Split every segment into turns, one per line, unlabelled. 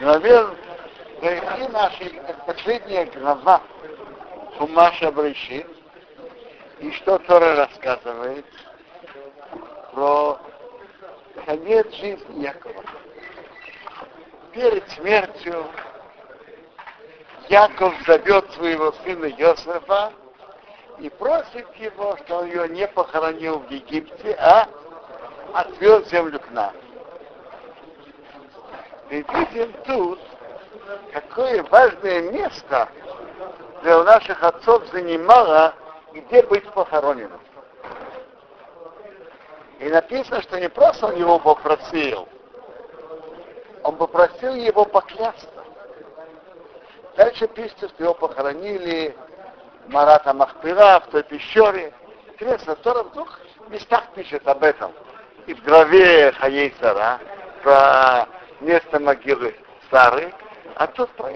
главе Гайхи нашей, последняя глава Хумаша Брышит, и что Тора рассказывает про конец жизни Якова. Перед смертью Яков зовет своего сына Йосефа и просит его, что он ее не похоронил в Египте, а отвез землю к нам. И видим тут, какое важное место для наших отцов занимало, где быть похороненным. И написано, что не просто он его попросил, он попросил его поклясться. Дальше пишется, что его похоронили Марата Махпира в той пещере. Интересно, в двух местах пишет об этом. И в главе Хаейсара про место могилы Сары, а тут про.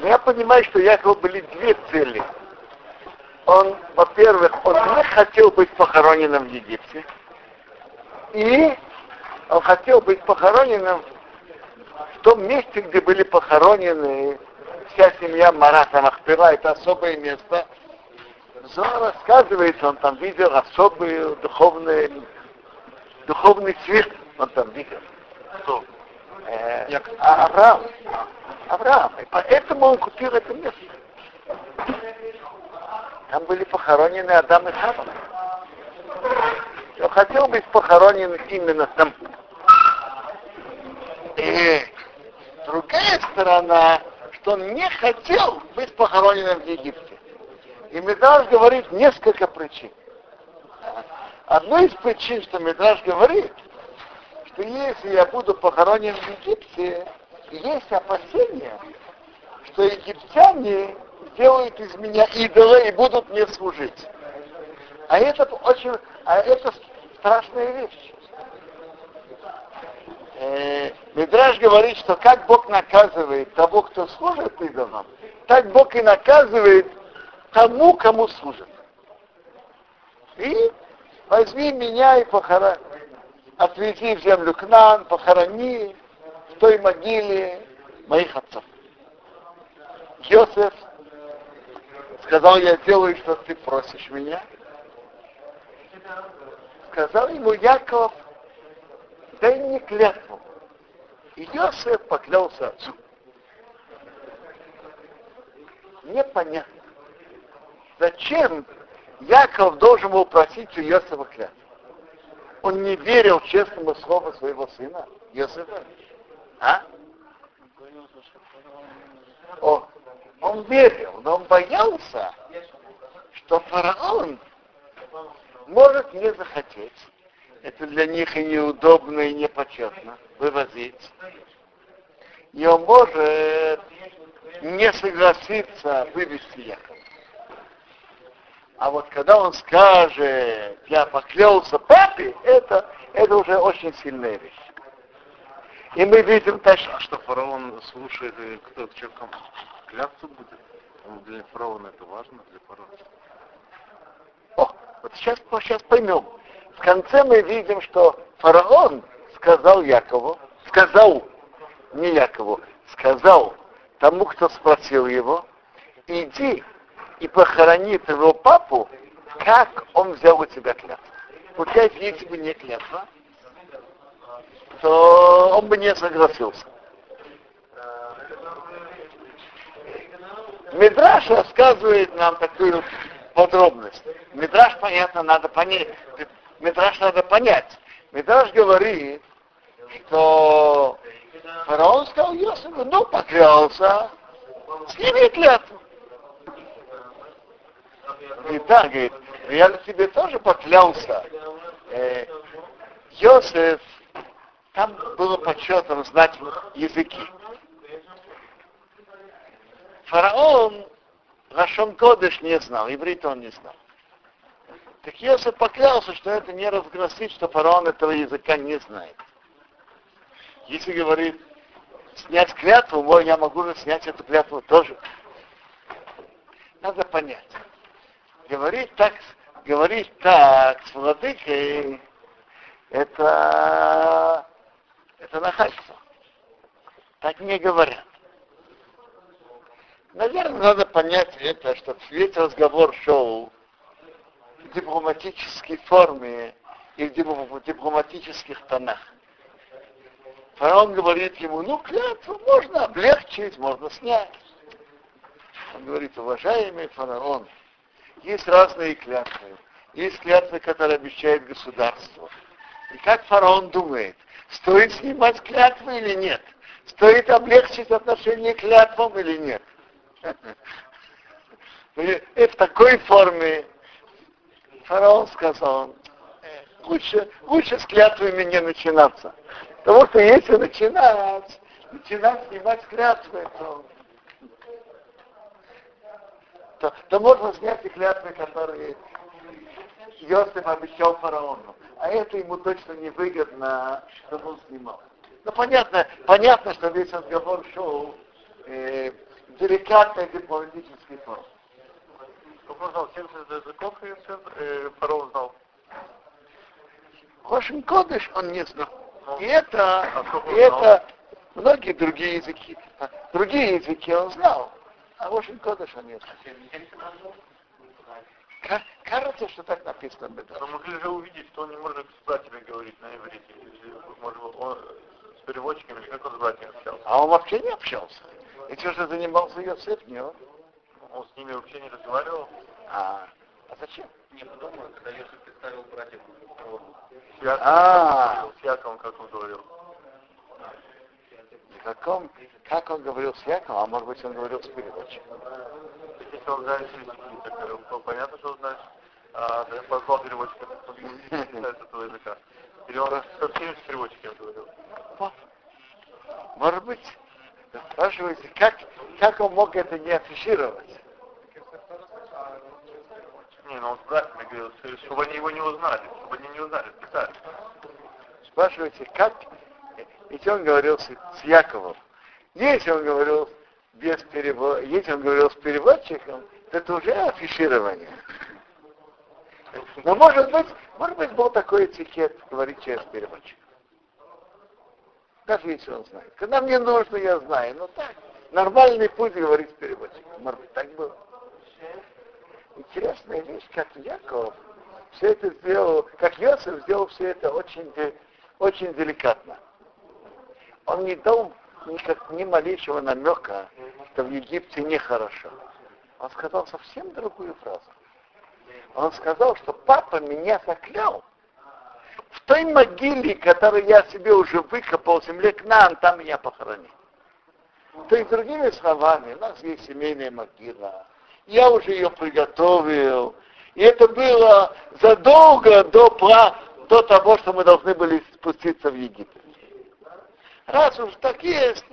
Но я понимаю, что у Якова были две цели. Он, во-первых, он не хотел быть похороненным в Египте, и он хотел быть похороненным в том месте, где были похоронены вся семья Марата Махпира, это особое место. Зор рассказывает, он там видел особый духовный, духовный цвет, он там видел. Кто? Э, а, Авраам. Авраам. И поэтому он купил это место. Там были похоронены Адам и Хава. Он хотел быть похоронен именно там. И другая сторона, что он не хотел быть похороненным в Египте. И Медраж говорит несколько причин. Одной из причин, что Медраж говорит, что если я буду похоронен в Египте, есть опасения, что египтяне сделают из меня идола и будут мне служить. А это очень, а это страшная вещь. Э, Мидраж говорит, что как Бог наказывает того, кто служит идолам, так Бог и наказывает тому, кому служит. И возьми меня и похорони, отвези в землю к нам, похорони в той могиле моих отцов. Йосеф сказал, я делаю, что ты просишь меня. Сказал ему Яков, дай мне клятву. И Йосеф поклялся отцу. Непонятно. Зачем Яков должен был просить у Йосефа клятву? Он не верил честному слову своего сына, Йосефа. А? О, он верил, но он боялся, что фараон может не захотеть. Это для них и неудобно, и непочетно вывозить. И он может не согласиться вывести Якова. А вот когда он скажет, я поклялся папе, это, это уже очень сильная вещь. И мы видим точно,
что фараон слушает, кто что клятву будет. Для фараона это важно, для фараона.
О, вот сейчас, сейчас поймем. В конце мы видим, что фараон сказал Якову, сказал, не Якову, сказал тому, кто спросил его, иди и похорони твоего папу, как он взял у тебя клятву. Получается, если бы не клятва, то он бы не согласился. Мидраш рассказывает нам такую подробность. Мидраш, понятно, надо понять. Мидраш надо понять. Мидраш говорит, что фараон сказал Йосифу, ну, поклялся, сними клятву. И так, говорит, я на тебе тоже поклялся. Э, Йосиф, там было почетом знать языки. Фараон Рашон Кодыш не знал, иврит он не знал. Так Йосиф поклялся, что это не разгласит, что фараон этого языка не знает. Если говорит, снять клятву, мой, я могу же снять эту клятву тоже. Надо понять. Говорить так, говорить так с владыкой, это это нахальство. Так не говорят. Наверное, надо понять это, что весь разговор шел в дипломатической форме и в дипломатических тонах. Фараон говорит ему, ну, клятву можно облегчить, можно снять. Он говорит, уважаемый фараон, есть разные клятвы. Есть клятвы, которые обещает государство. И как фараон думает, стоит снимать клятвы или нет? Стоит облегчить отношение к клятвам или нет? И в такой форме фараон сказал, лучше, лучше с клятвами не начинаться. Потому что если начинать, начинать снимать клятвы, то, то, то можно снять и клятвы, которые Йосиф обещал фараону. А это ему точно не выгодно, чтобы он снимал. Ну, понятно, понятно, что весь разговор шел э, деликатной дипломатической форме.
Он знал 70 языков, и э, фараон знал.
Хошин Кодыш он не знал. И это, а и это многие другие языки. Другие языки он знал, а Хошин Кодыш он не знал. Кажется, что так написано
Но могли же увидеть, что он не может с братьями говорить на иврите. Может, он с переводчиками, как он с братьями общался.
А он вообще не общался. И что же занимался Йосиф, не он?
Он с ними вообще не разговаривал.
А, а зачем?
Не, потом, когда Йосиф представил братьев
с а,
с Яковом, как он говорил.
Каком, как он говорил с Яковом, а может быть он говорил с переводчиком.
Если он знает языки, то понятно, что он знает. А, позвал переводчика, не знает этого языка. Или он со всеми переводчиками говорил.
Может быть. Спрашиваете, как, как он мог это не афишировать?
Не, ну он с братьями говорил, чтобы они его не узнали, чтобы они не узнали, специально.
Спрашиваете, как? Ведь он говорил с, с Яковом. Если он говорил без перевода, если он говорил с переводчиком, то это уже афиширование. Но может быть, может быть, был такой этикет говорить через переводчика. Даже если он знает. Когда мне нужно, я знаю. Но так, нормальный путь говорить с переводчиком. Может быть, так было интересная вещь, как Яков все это сделал, как Йосиф сделал все это очень, очень деликатно. Он не дал никак, ни малейшего намека, что в Египте нехорошо. Он сказал совсем другую фразу. Он сказал, что папа меня заклял. В той могиле, которую я себе уже выкопал в земле к нам, там меня похоронил. То есть, другими словами, у нас есть семейная могила, я уже ее приготовил. И это было задолго до, до того, что мы должны были спуститься в Египет. Раз уж так есть,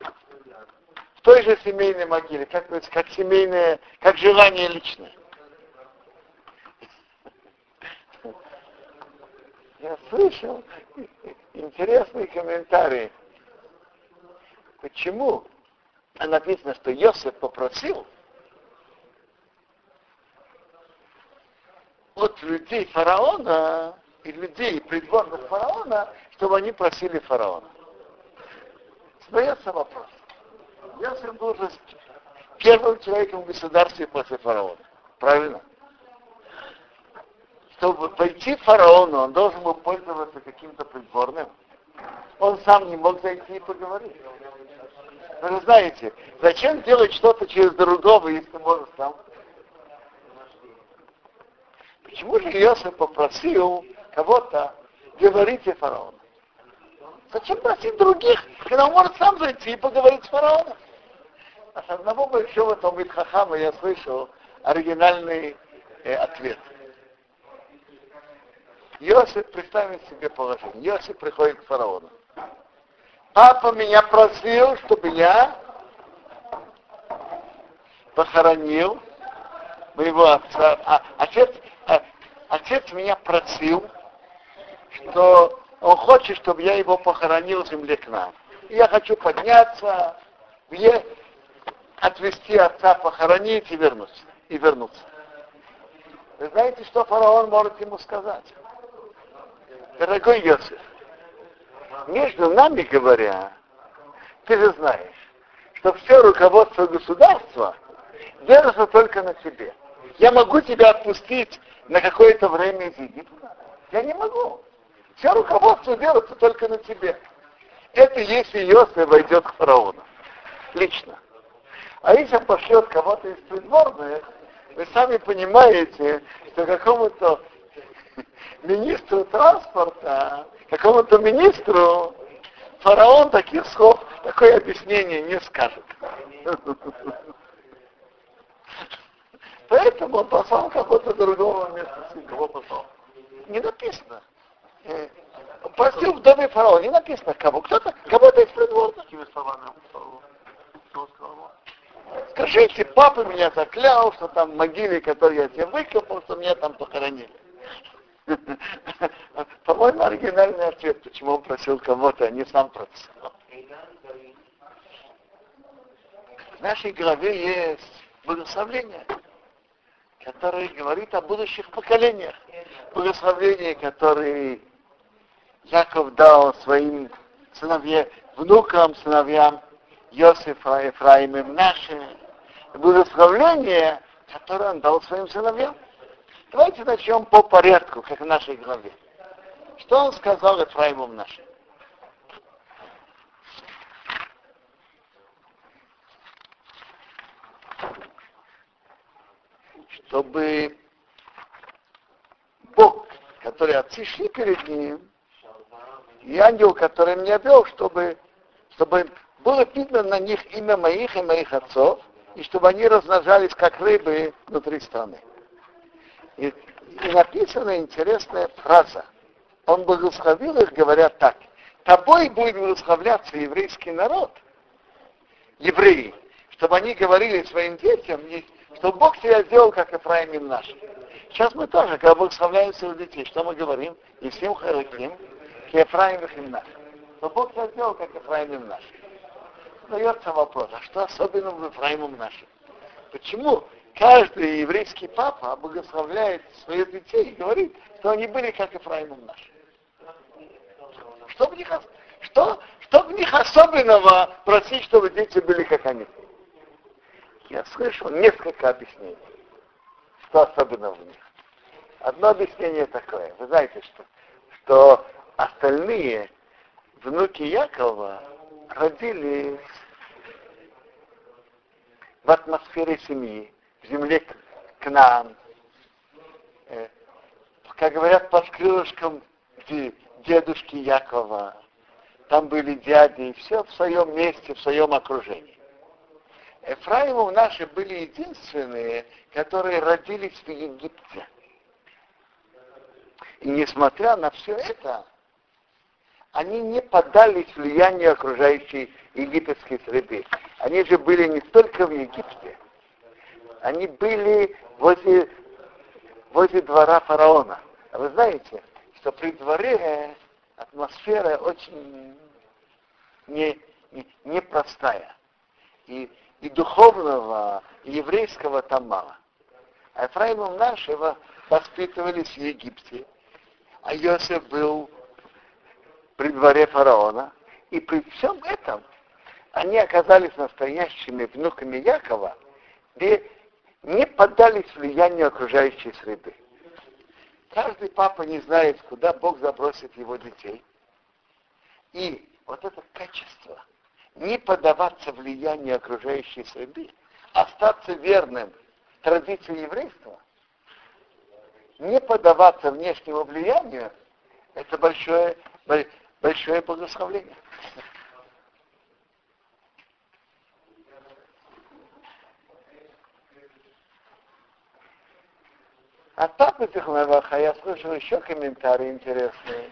в той же семейной могиле, как, как семейное, как желание личное. Я слышал интересный комментарий. Почему написано, что Йосиф попросил, от людей фараона и людей придворных фараона, чтобы они просили фараона. Остается вопрос. Если он должен первым человеком в государстве после фараона. Правильно? Чтобы пойти фараону, он должен был пользоваться каким-то придворным. Он сам не мог зайти и поговорить. Вы знаете, зачем делать что-то через другого, если можно сам Почему же Иосиф попросил кого-то говорить о фараону? Зачем просить других, когда он может сам зайти и поговорить с фараоном? А с одного большого Талмит Хахама я слышал оригинальный э, ответ. Иосиф, представим себе положение. Иосиф приходит к фараону. Папа меня просил, чтобы я похоронил моего отца. А, отец, а, отец меня просил, что он хочет, чтобы я его похоронил в земле к нам. Я хочу подняться, мне отвезти отца, похоронить и вернуться. И вернуться. Вы знаете, что фараон может ему сказать? Дорогой Йосиф, между нами говоря, ты же знаешь, что все руководство государства держится только на тебе. Я могу тебя отпустить на какое-то время из Египта? Я не могу. Все руководство держится только на тебе. Это если Йосиф войдет к фараону. Лично. А если он пошлет кого-то из придворных, вы сами понимаете, что какому-то министру транспорта, какому-то министру фараон таких слов, такое объяснение не скажет. Поэтому он послал кого-то другого себя. Кого послал? Не написано. Простил в доме фараона, не написано кого. Кто-то, кого-то из придворных. Скажите, папа меня заклял, что там в могиле, которую я тебе выкопал, что меня там похоронили. По-моему, оригинальный ответ, почему он просил кого-то, а не сам просил. В нашей главе есть благословление, которое говорит о будущих поколениях. Благословение, которое Яков дал своим сыновьям, внукам, сыновьям Йосифа, Ефраима, наши. Благословление, которое он дал своим сыновьям. Давайте начнем по порядку, как в нашей главе. Что он сказал Ефраиму нашим? Чтобы Бог, который отцы шли перед ним, и ангел, который меня вел, чтобы, чтобы было видно на них имя моих и моих отцов, и чтобы они размножались как рыбы внутри страны. И, и написана интересная фраза. Он благословил их, говоря так. Тобой будет благословляться еврейский народ, евреи, чтобы они говорили своим детям, что Бог тебя сделал, как Ефраим наш. Сейчас мы тоже, когда благословляем своих детей, что мы говорим? И всем хараким, Ефраим их наш. Но Бог тебя сделал, как Ефраим наш. Задается вопрос, а что особенно в Ефраимом нашим? Почему каждый еврейский папа благословляет своих детей и говорит, что они были как Ефраимом наш. Что в них, что, что в них особенного просить, чтобы дети были как они? Я слышал несколько объяснений, что особенно в них. Одно объяснение такое. Вы знаете, что, что остальные внуки Якова родились в атмосфере семьи в земле к нам, э, как говорят, под крылышком дедушки Якова. Там были дяди, и все в своем месте, в своем окружении. Ефраимов наши были единственные, которые родились в Египте. И несмотря на все это, они не поддались влиянию окружающей египетской среды. Они же были не только в Египте, они были возле, возле двора фараона. А вы знаете, что при дворе атмосфера очень не, не, непростая. И, и духовного, и еврейского там мало. А Ефраимом нашего воспитывались в Египте. А Йосиф был при дворе фараона. И при всем этом они оказались настоящими внуками Якова, где не поддались влиянию окружающей среды. Каждый папа не знает, куда Бог забросит его детей. И вот это качество, не поддаваться влиянию окружающей среды, остаться верным традиции еврейства, не поддаваться внешнему влиянию, это большое, большое благословение. А так в этих новах, я слышал еще комментарии интересные.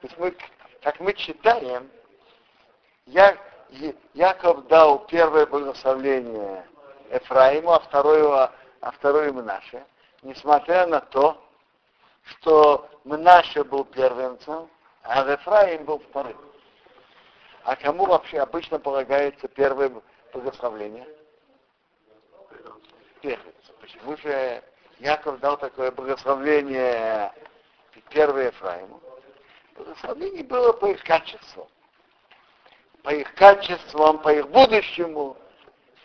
То есть мы, как мы читаем, я, Яков дал первое благословление Ефраиму, а второе, а второе Мнаше, несмотря на то, что Мнаше был первенцем, а Ефраим был вторым. А кому вообще обычно полагается первое благословление? Первенец. Почему же Яков дал такое благословление первое Ефраиму. благословение было по их качеству. По их качествам, по их будущему.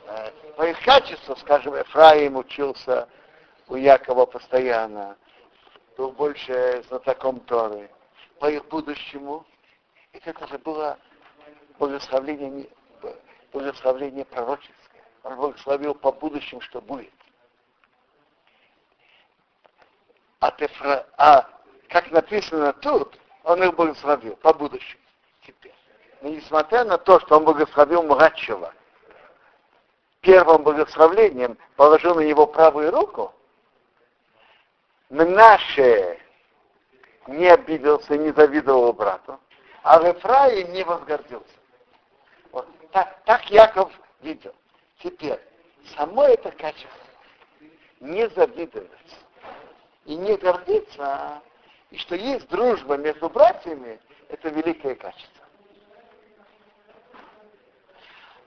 Э, по их качеству, скажем, Ефраим учился у Якова постоянно, был больше знатоком Торы. По их будущему, это же было благословление, благословление пророческое. Он благословил по будущему, что будет. А, тефра, а как написано тут, он их благословил по будущему. Теперь. Но несмотря на то, что он благословил младшего, первым благословлением положил на него правую руку, Мнаше не обиделся, не завидовал брату, а в Ефраим не возгордился. Вот так, так Яков видел. Теперь, само это качество, не завидовать и не гордиться, и что есть дружба между братьями, это великое качество.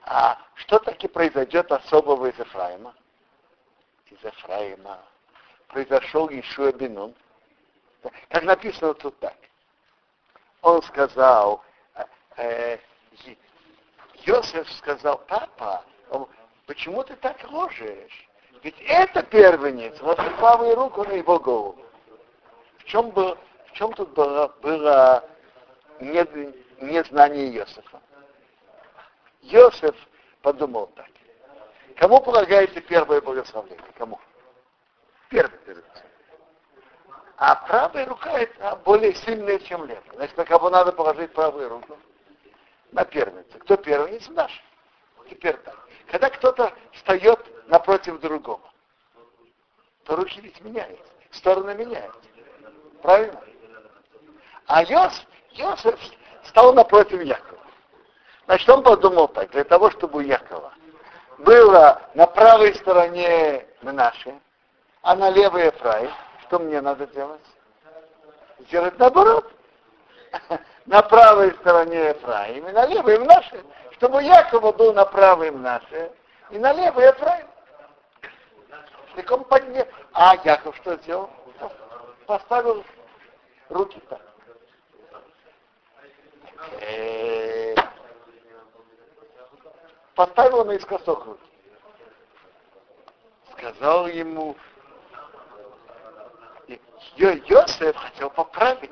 А что таки произойдет особого из Ефраима? Из Ефраима произошел Ишуа Бенун. Как написано тут так. Он сказал, э, Йосеф сказал, папа, почему ты так ложишь? Ведь это первенец, вот правую руку на его голову. В чем, был, в чем тут было, было незнание не Иосифа? Иосиф подумал так. Кому полагаете первое благословение? Кому? Первый первенец. А правая рука это более сильная, чем левая. Значит, на кого надо положить правую руку? На первенца. Кто первенец? Наш. Теперь так. Когда кто-то встает напротив другого, то руки ведь меняются, стороны меняются. Правильно? А Йосиф, Йосиф стал напротив Якова. Значит, он подумал так, для того, чтобы у Якова было на правой стороне Мнаши, а на левой Ефраим, что мне надо делать? Сделать наоборот. На правой стороне Ефраим и на левой Мнаши, чтобы Якова был на правой Мнаше и на левой Ефраим. Он поднял. А Яков что сделал? Поставил руки так. Поставил наискосок руки. Сказал ему, Йосеф хотел поправить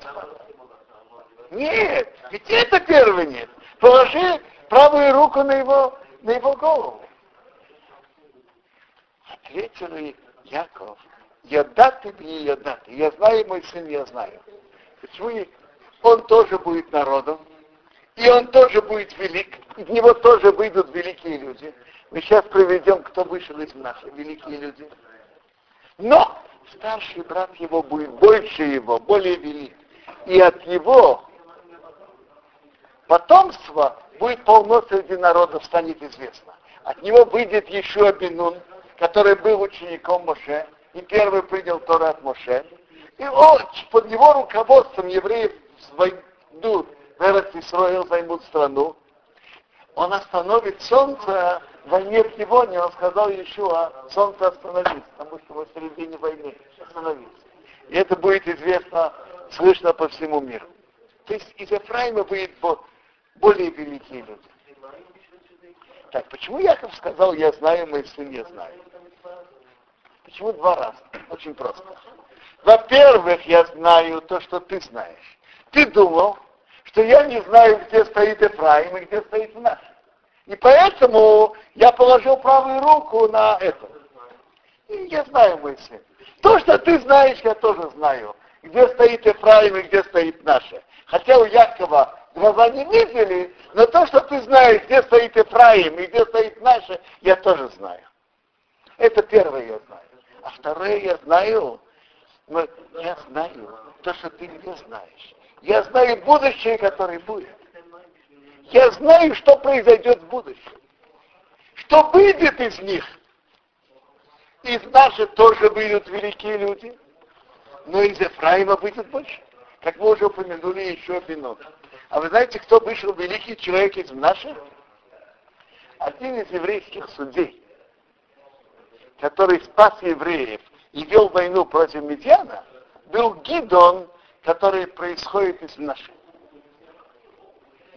Нет, ведь это первый нет. Положи правую руку на его, на его голову. Ответил Яков, я даты мне я даты. Я знаю, мой сын, я знаю. Почему он тоже будет народом, и он тоже будет велик, из него тоже выйдут великие люди. Мы сейчас приведем, кто вышел из наших великие люди. Но старший брат его будет больше его, более велик. И от его потомства будет полно среди народов, станет известно. От него выйдет еще Бенун, который был учеником Моше, и первый принял Тору от Моше. И он, под его руководством евреев войдут в Израиль, займут страну. Он остановит солнце войне Хивоне, он сказал Иешуа, солнце остановится, потому что мы в середине войны остановится. И это будет известно, слышно по всему миру. То есть из Ефраима будет более великие люди. Так, почему Яков сказал, я знаю, мой сын не знаю? Почему два раза? Очень просто. Во-первых, я знаю то, что ты знаешь. Ты думал, что я не знаю, где стоит Ефраим и где стоит наш. И поэтому я положил правую руку на это. И я знаю сын. То, что ты знаешь, я тоже знаю. Где стоит Ефраим и где стоит наше. Хотя у Якова глаза не видели, но то, что ты знаешь, где стоит Ефраим и где стоит наше, я тоже знаю. Это первое я знаю. А второе я знаю, но я знаю то, что ты не знаешь. Я знаю будущее, которое будет. Я знаю, что произойдет в будущем. Что выйдет из них. Из наших тоже выйдут великие люди. Но из Ефраима выйдет больше. Как мы уже упомянули еще минуту. А вы знаете, кто вышел великий человек из наших? Один из еврейских судей, который спас евреев и вел войну против Медиана, был Гидон, который происходит из наших.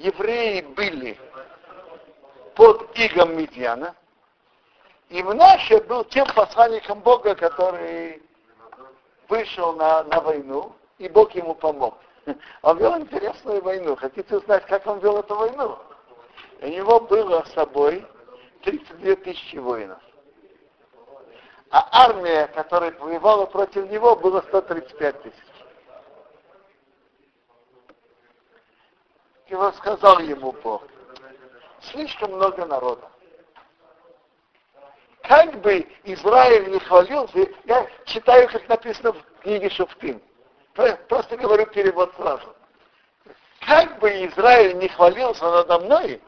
Евреи были под игом Медьяна, и Мнаше был тем посланником Бога, который вышел на, на войну, и Бог ему помог. Он вел интересную войну. Хотите узнать, как он вел эту войну? У него было с собой 32 тысячи воинов. А армия, которая воевала против него, было 135 тысяч. Вот сказал ему Бог, слишком много народа. Как бы Израиль не хвалился, я читаю, как написано в книге Шуфтин. Просто говорю перевод сразу. Как бы Израиль не хвалился надо мной,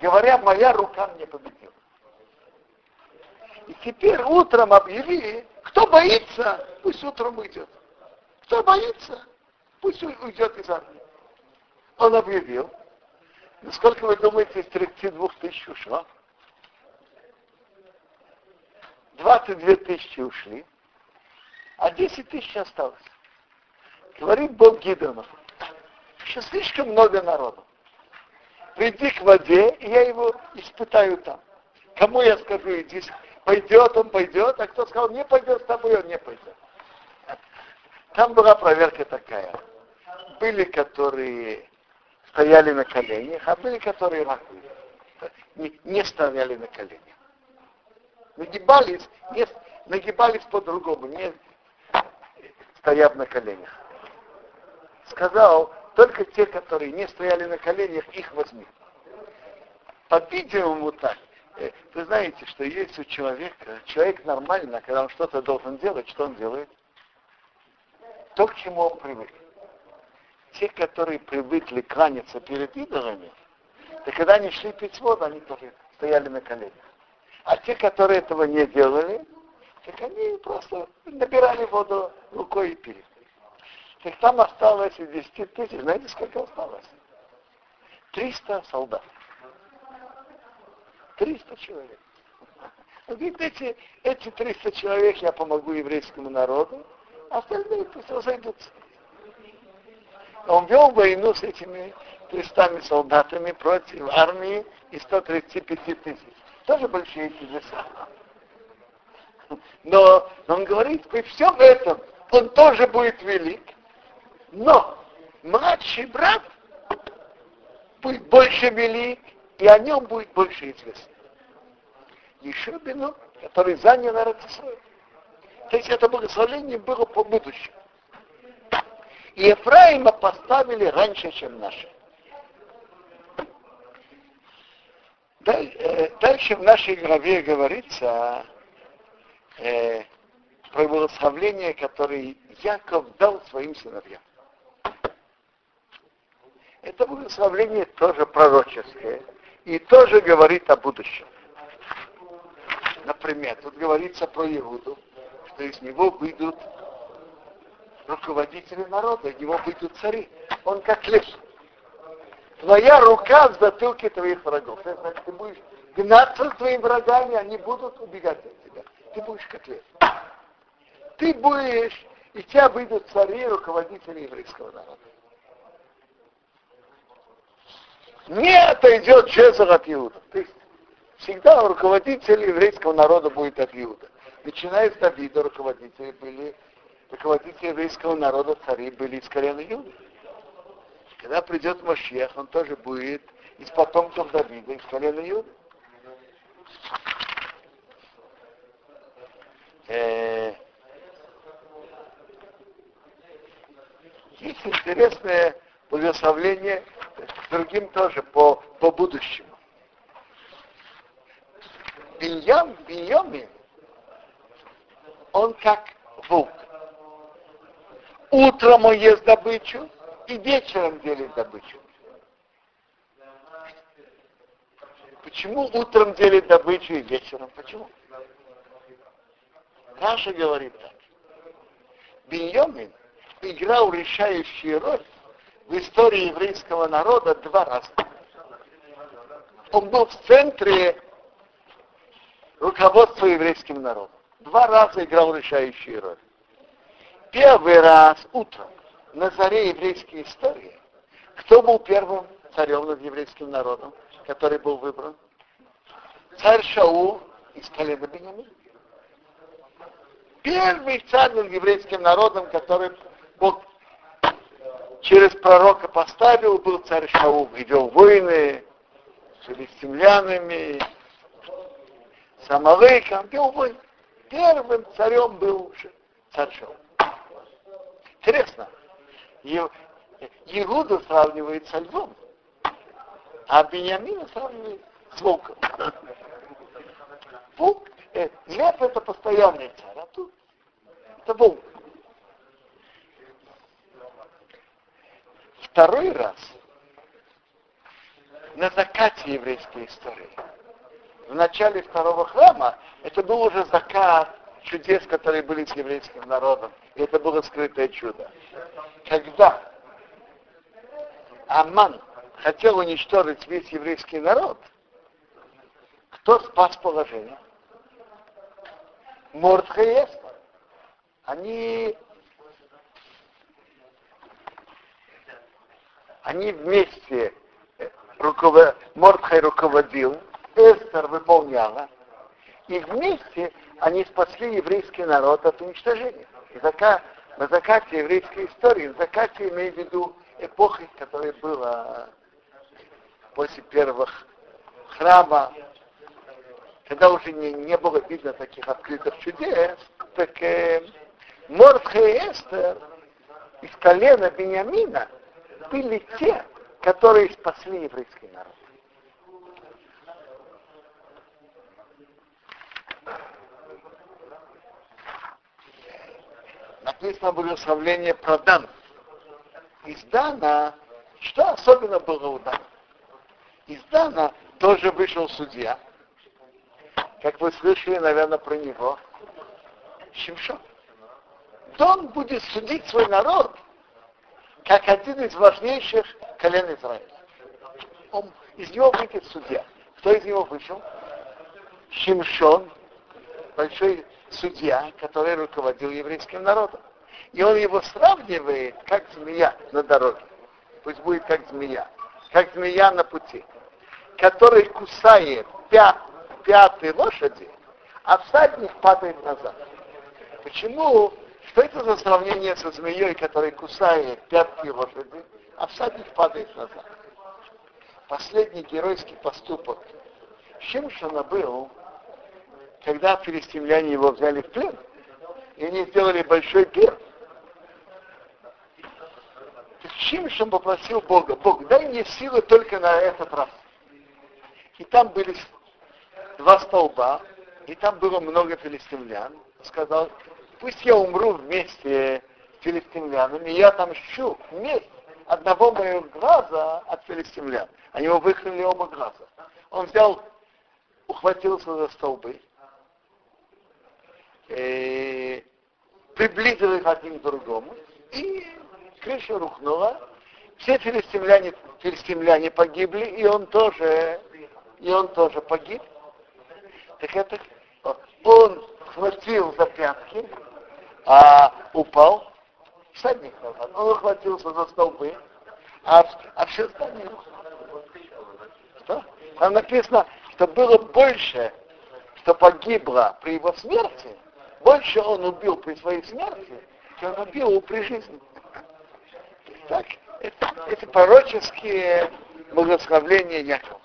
говоря, моя рука мне победила. И теперь утром объяви, кто боится, пусть утром уйдет. Кто боится, пусть уйдет из армии. Он объявил. Сколько вы думаете из 32 тысяч ушло? 22 тысячи ушли, а 10 тысяч осталось. Говорит Бог Гидрону, еще слишком много народу. Приди к воде, и я его испытаю там. Кому я скажу, иди пойдет, он пойдет, а кто сказал, не пойдет с тобой, он не пойдет. Там была проверка такая. Были, которые стояли на коленях, а были, которые не, не стояли на коленях. Нагибались, не, нагибались по-другому, не стояв на коленях. Сказал, только те, которые не стояли на коленях, их возьми. По-видимому так. Э, вы знаете, что есть у человека, человек нормально, когда он что-то должен делать, что он делает? То, к чему он привык. Те, которые привыкли кланяться перед идолами, то когда они шли пить воду, они тоже стояли на коленях. А те, которые этого не делали, так они просто набирали воду рукой и пили. Так там осталось из 10 тысяч, знаете, сколько осталось? 300 солдат. 300 человек. Говорит, эти, эти 300 человек я помогу еврейскому народу, а остальные пусть разойдутся. Он вел войну с этими 300 солдатами против армии и 135 тысяч. Тоже большие чудеса. Но он говорит, при всем этом он тоже будет велик, но младший брат будет больше велик, и о нем будет больше известно. Еще Бену, который занял Арацисрой. То есть это благословение было по будущему. И Ефраима поставили раньше, чем наши. Э, дальше в нашей главе говорится э, про благословление, которое Яков дал своим сыновьям. Это благословление тоже пророческое и тоже говорит о будущем. Например, тут говорится про Иуду, что из него выйдут руководители народа, из него выйдут цари. Он как лев. Твоя рука в затылке твоих врагов. Это значит, ты будешь гнаться с твоими врагами, они будут убегать от тебя. Ты будешь как лев. Ты будешь, и тебя выйдут цари, руководители еврейского народа. Не отойдет Чезар от Иуда. То есть всегда руководитель еврейского народа будет от Иуда. Начиная с Давида, руководители были, руководители еврейского народа, цари были из колена Иуда. Когда придет Машех, он тоже будет из потомков Давида, из колена Иуда. Э, есть интересное благословление другим тоже по, по будущему. Биньям, Биньямин, он как волк. Утром он ест добычу и вечером делит добычу. Почему утром делит добычу и вечером? Почему? Раша говорит так. Биньомин играл решающую роль в истории еврейского народа два раза. Он был в центре руководства еврейским народом. Два раза играл решающую роль. Первый раз утром на заре еврейской истории, кто был первым царем над еврейским народом, который был выбран? Царь Шаул из колена Бениамина. Первый царь над еврейским народом, который Бог через пророка поставил, был царь Шаул, ведел войны с филистимлянами, с Амалыком, вел войны. Первым царем был царь Шаул. Интересно, Иуда сравнивает со львом, а Бениамина сравнивает с волком. Волк, э, лев это постоянный царь, а тут это волк. Второй раз на закате еврейской истории. В начале второго храма это был уже закат чудес, которые были с еврейским народом. И это было скрытое чудо. Когда Аман хотел уничтожить весь еврейский народ, кто спас положение? Мордха и Эстер. Они, они вместе руковод... Мордхай руководил, Эстер выполняла, и вместе они спасли еврейский народ от уничтожения. И зака, на закате еврейской истории, в закате имею в виду эпохи, которая была после первых храма, когда уже не, не было видно таких открытых чудес, так э, Мордха и Эстер из колена Бениамина были те, которые спасли еврейский народ. Написано благословление про Дан. Из Дана, что особенно было у Дана? Из Дана тоже вышел судья, как вы слышали, наверное, про него, Шимшон. Он будет судить свой народ, как один из важнейших колен Израиля. Он, из него выйдет судья. Кто из него вышел? Шимшон, большой судья, который руководил еврейским народом. И он его сравнивает, как змея на дороге. Пусть будет как змея. Как змея на пути. Который кусает пят, пятой лошади, а всадник падает назад. Почему? Что это за сравнение со змеей, которая кусает пятки лошади, а всадник падает назад? Последний геройский поступок Шимшона был, когда филистимляне его взяли в плен, и они сделали большой пир. Шимшон попросил Бога, Бог, дай мне силы только на этот раз. И там были два столба, и там было много филистимлян. Сказал, пусть я умру вместе с филистимлянами, я там щу месть одного моего глаза от филистимлян. Они его выхлили оба глаза. Он взял, ухватился за столбы, э, приблизил их один к другому, и крыша рухнула, все филистимляне, филистимляне погибли, и он тоже, и он тоже погиб. Так это он схватил за пятки, а упал, всадник назад. Он ухватился за столбы, а, а все остальные. Что? Там написано, что было больше, что погибло при его смерти, больше он убил при своей смерти, чем он убил при жизни. Так, это, это пророческие благословления Якова.